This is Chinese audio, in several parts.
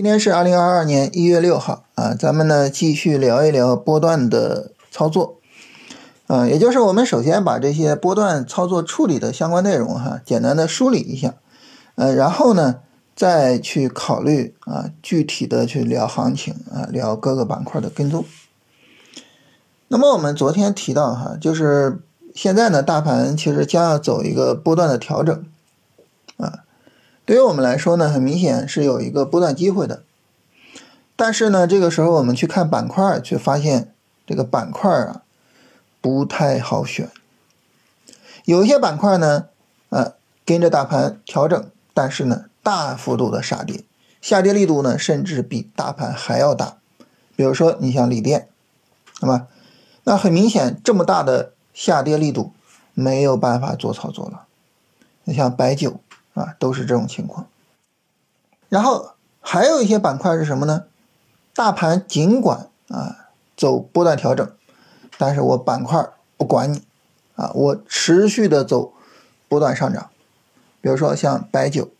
今天是二零二二年一月六号啊，咱们呢继续聊一聊波段的操作，啊，也就是我们首先把这些波段操作处理的相关内容哈，简单的梳理一下，呃，然后呢再去考虑啊具体的去聊行情啊，聊各个板块的跟踪。那么我们昨天提到哈，就是现在呢大盘其实将要走一个波段的调整，对于我们来说呢，很明显是有一个波段机会的，但是呢，这个时候我们去看板块，却发现这个板块啊不太好选。有一些板块呢，呃，跟着大盘调整，但是呢，大幅度的杀跌，下跌力度呢，甚至比大盘还要大。比如说，你像锂电，那么，那很明显，这么大的下跌力度没有办法做操作了。你像白酒。啊，都是这种情况。然后还有一些板块是什么呢？大盘尽管啊走波段调整，但是我板块不管你啊，我持续的走波段上涨。比如说像白酒、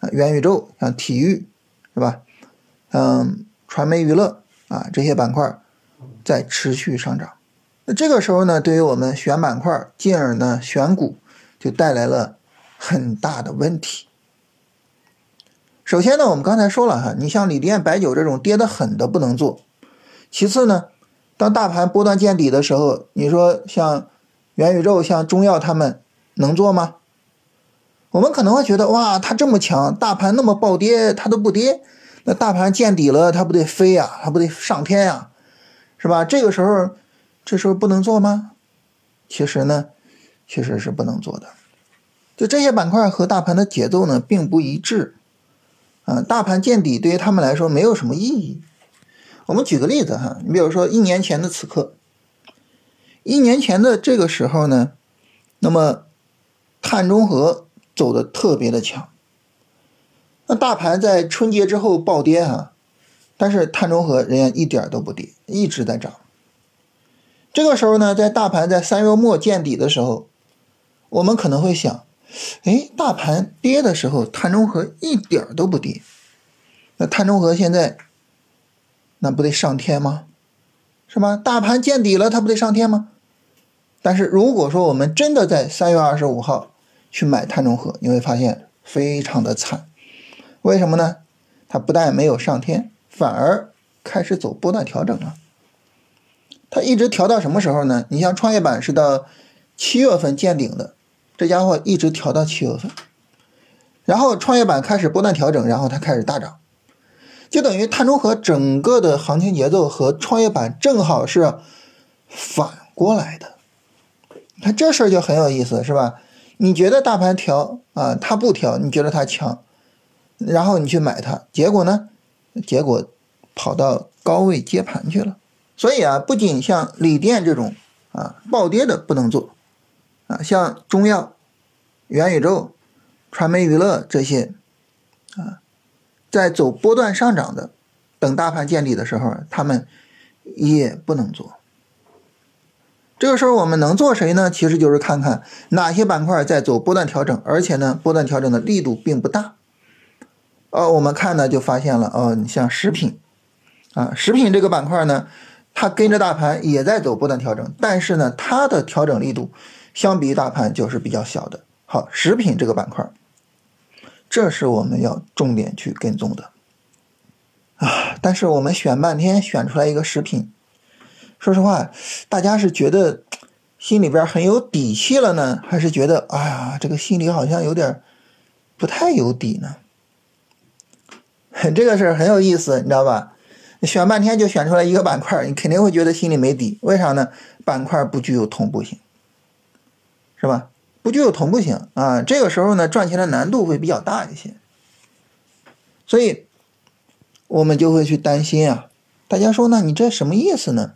啊元宇宙、像体育，是吧？嗯，传媒娱乐啊这些板块在持续上涨。那这个时候呢，对于我们选板块，进而呢选股，就带来了。很大的问题。首先呢，我们刚才说了哈，你像锂电、白酒这种跌得狠的不能做。其次呢，当大盘波段见底的时候，你说像元宇宙、像中药他们能做吗？我们可能会觉得哇，它这么强，大盘那么暴跌，它都不跌，那大盘见底了，它不得飞呀，它不得上天呀，是吧？这个时候，这时候不能做吗？其实呢，确实是不能做的。就这些板块和大盘的节奏呢，并不一致，啊，大盘见底对于他们来说没有什么意义。我们举个例子哈，你比如说一年前的此刻，一年前的这个时候呢，那么碳中和走的特别的强，那大盘在春节之后暴跌哈，但是碳中和人家一点都不跌，一直在涨。这个时候呢，在大盘在三月末见底的时候，我们可能会想。哎，大盘跌的时候，碳中和一点都不跌。那碳中和现在，那不得上天吗？是吧？大盘见底了，它不得上天吗？但是如果说我们真的在三月二十五号去买碳中和，你会发现非常的惨。为什么呢？它不但没有上天，反而开始走波段调整了。它一直调到什么时候呢？你像创业板是到七月份见顶的。这家伙一直调到七月份，然后创业板开始波段调整，然后它开始大涨，就等于碳中和整个的行情节奏和创业板正好是反过来的。你看这事儿就很有意思，是吧？你觉得大盘调啊，它不调，你觉得它强，然后你去买它，结果呢？结果跑到高位接盘去了。所以啊，不仅像锂电这种啊暴跌的不能做。啊，像中药、元宇宙、传媒娱乐这些，啊，在走波段上涨的，等大盘见底的时候，他们也不能做。这个时候我们能做谁呢？其实就是看看哪些板块在走波段调整，而且呢，波段调整的力度并不大。呃，我们看呢就发现了，哦，你像食品，啊，食品这个板块呢，它跟着大盘也在走波段调整，但是呢，它的调整力度。相比大盘就是比较小的。好，食品这个板块，这是我们要重点去跟踪的啊。但是我们选半天选出来一个食品，说实话，大家是觉得心里边很有底气了呢，还是觉得哎呀，这个心里好像有点不太有底呢？这个事儿很有意思，你知道吧？选半天就选出来一个板块，你肯定会觉得心里没底。为啥呢？板块不具有同步性。是吧？不具有同步性啊，这个时候呢，赚钱的难度会比较大一些，所以我们就会去担心啊。大家说呢，你这什么意思呢？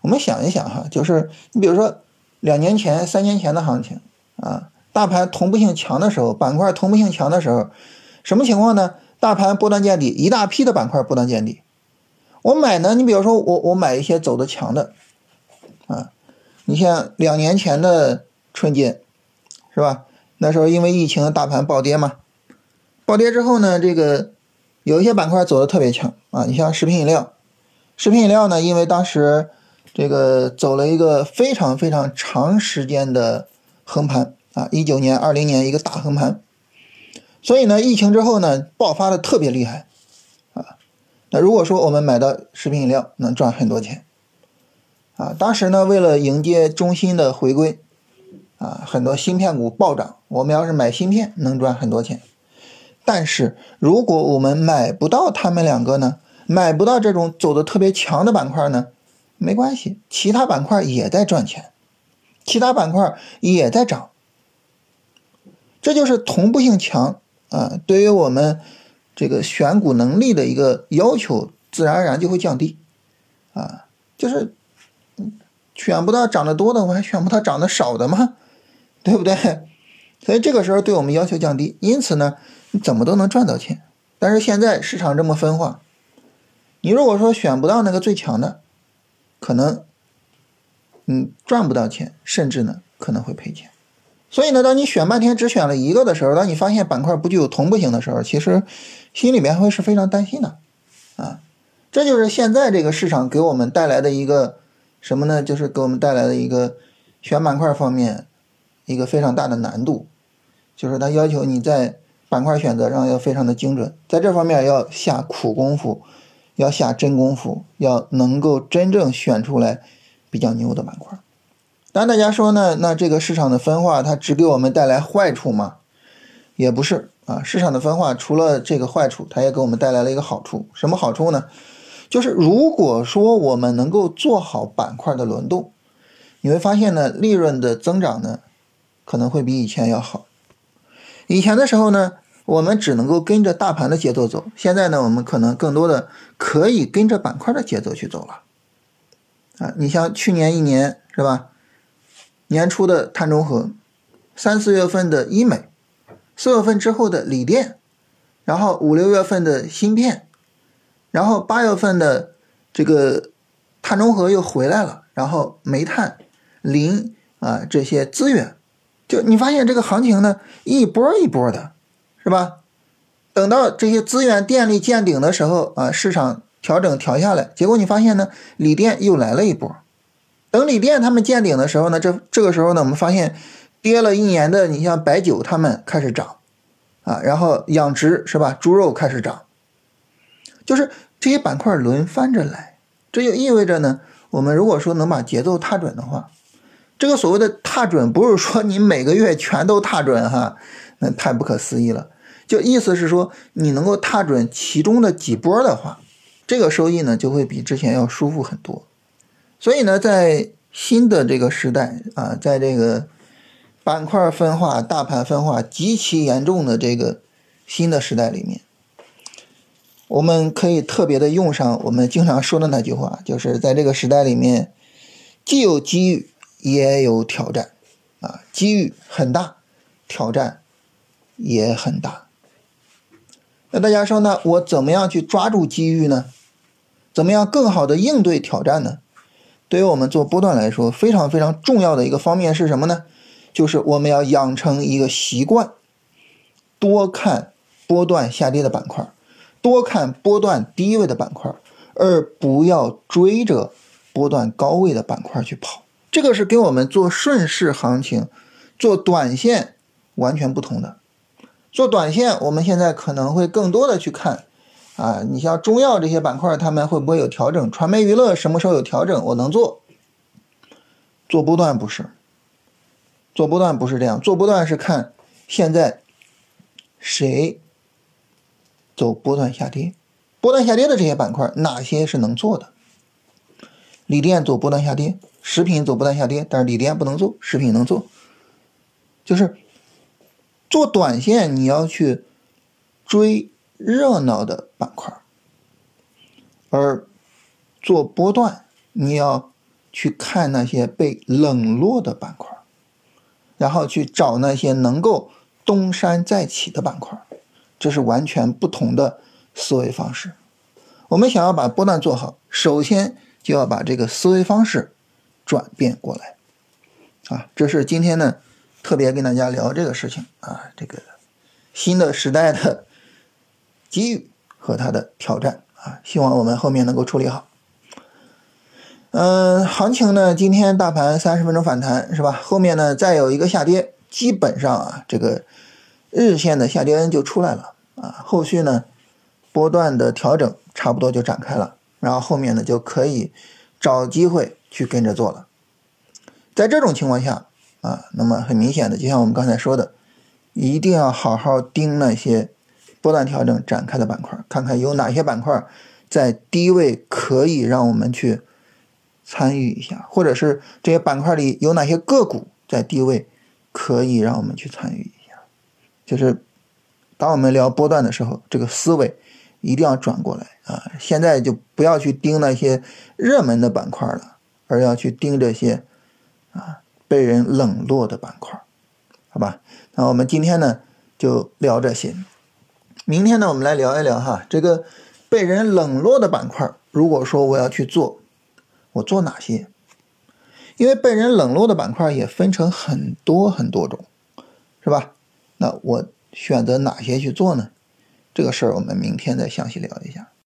我们想一想哈，就是你比如说两年前、三年前的行情啊，大盘同步性强的时候，板块同步性强的时候，什么情况呢？大盘波段见底，一大批的板块波段见底，我买呢？你比如说我我买一些走的强的啊，你像两年前的。春节，是吧？那时候因为疫情，大盘暴跌嘛。暴跌之后呢，这个有一些板块走的特别强啊，你像食品饮料，食品饮料呢，因为当时这个走了一个非常非常长时间的横盘啊，一九年、二零年一个大横盘，所以呢，疫情之后呢，爆发的特别厉害啊。那如果说我们买到食品饮料，能赚很多钱啊。当时呢，为了迎接中心的回归。啊，很多芯片股暴涨，我们要是买芯片能赚很多钱。但是如果我们买不到他们两个呢，买不到这种走的特别强的板块呢，没关系，其他板块也在赚钱，其他板块也在涨。这就是同步性强啊，对于我们这个选股能力的一个要求，自然而然就会降低啊，就是选不到涨得多的，我还选不到涨得少的吗？对不对？所以这个时候对我们要求降低，因此呢，你怎么都能赚到钱。但是现在市场这么分化，你如果说选不到那个最强的，可能嗯赚不到钱，甚至呢可能会赔钱。所以呢，当你选半天只选了一个的时候，当你发现板块不具有同步性的时候，其实心里面会是非常担心的啊。这就是现在这个市场给我们带来的一个什么呢？就是给我们带来的一个选板块方面。一个非常大的难度，就是它要求你在板块选择上要非常的精准，在这方面要下苦功夫，要下真功夫，要能够真正选出来比较牛的板块。当然，大家说呢，那这个市场的分化它只给我们带来坏处吗？也不是啊，市场的分化除了这个坏处，它也给我们带来了一个好处。什么好处呢？就是如果说我们能够做好板块的轮动，你会发现呢，利润的增长呢。可能会比以前要好。以前的时候呢，我们只能够跟着大盘的节奏走。现在呢，我们可能更多的可以跟着板块的节奏去走了。啊，你像去年一年是吧？年初的碳中和，三四月份的医美，四月份之后的锂电，然后五六月份的芯片，然后八月份的这个碳中和又回来了，然后煤炭、磷啊这些资源。就你发现这个行情呢，一波一波的，是吧？等到这些资源电力见顶的时候啊，市场调整调下来，结果你发现呢，锂电又来了一波。等锂电他们见顶的时候呢，这这个时候呢，我们发现跌了一年的，你像白酒他们开始涨啊，然后养殖是吧？猪肉开始涨，就是这些板块轮番着来，这就意味着呢，我们如果说能把节奏踏准的话。这个所谓的踏准，不是说你每个月全都踏准哈，那太不可思议了。就意思是说，你能够踏准其中的几波的话，这个收益呢就会比之前要舒服很多。所以呢，在新的这个时代啊，在这个板块分化、大盘分化极其严重的这个新的时代里面，我们可以特别的用上我们经常说的那句话，就是在这个时代里面，既有机遇。也有挑战，啊，机遇很大，挑战也很大。那大家说呢？我怎么样去抓住机遇呢？怎么样更好的应对挑战呢？对于我们做波段来说，非常非常重要的一个方面是什么呢？就是我们要养成一个习惯，多看波段下跌的板块，多看波段低位的板块，而不要追着波段高位的板块去跑。这个是跟我们做顺势行情、做短线完全不同的。做短线，我们现在可能会更多的去看啊，你像中药这些板块，他们会不会有调整？传媒娱乐什么时候有调整？我能做。做波段不是，做波段不是这样，做波段是看现在谁走波段下跌，波段下跌的这些板块哪些是能做的？锂电走波段下跌。食品走不断下跌，但是锂电不能做，食品能做。就是做短线，你要去追热闹的板块而做波段，你要去看那些被冷落的板块然后去找那些能够东山再起的板块这是完全不同的思维方式。我们想要把波段做好，首先就要把这个思维方式。转变过来，啊，这是今天呢特别跟大家聊这个事情啊，这个新的时代的机遇和它的挑战啊，希望我们后面能够处理好。嗯，行情呢，今天大盘三十分钟反弹是吧？后面呢再有一个下跌，基本上啊这个日线的下跌就出来了啊，后续呢波段的调整差不多就展开了，然后后面呢就可以找机会去跟着做了。在这种情况下啊，那么很明显的，就像我们刚才说的，一定要好好盯那些波段调整展开的板块，看看有哪些板块在低位可以让我们去。参与一下，或者是这些板块里有哪些个股在低位，可以让我们去参与一下。就是当我们聊波段的时候，这个思维一定要转过来啊！现在就不要去盯那些热门的板块了，而要去盯这些啊被人冷落的板块，好吧？那我们今天呢就聊这些，明天呢我们来聊一聊哈这个被人冷落的板块。如果说我要去做。我做哪些？因为被人冷落的板块也分成很多很多种，是吧？那我选择哪些去做呢？这个事儿我们明天再详细聊一下。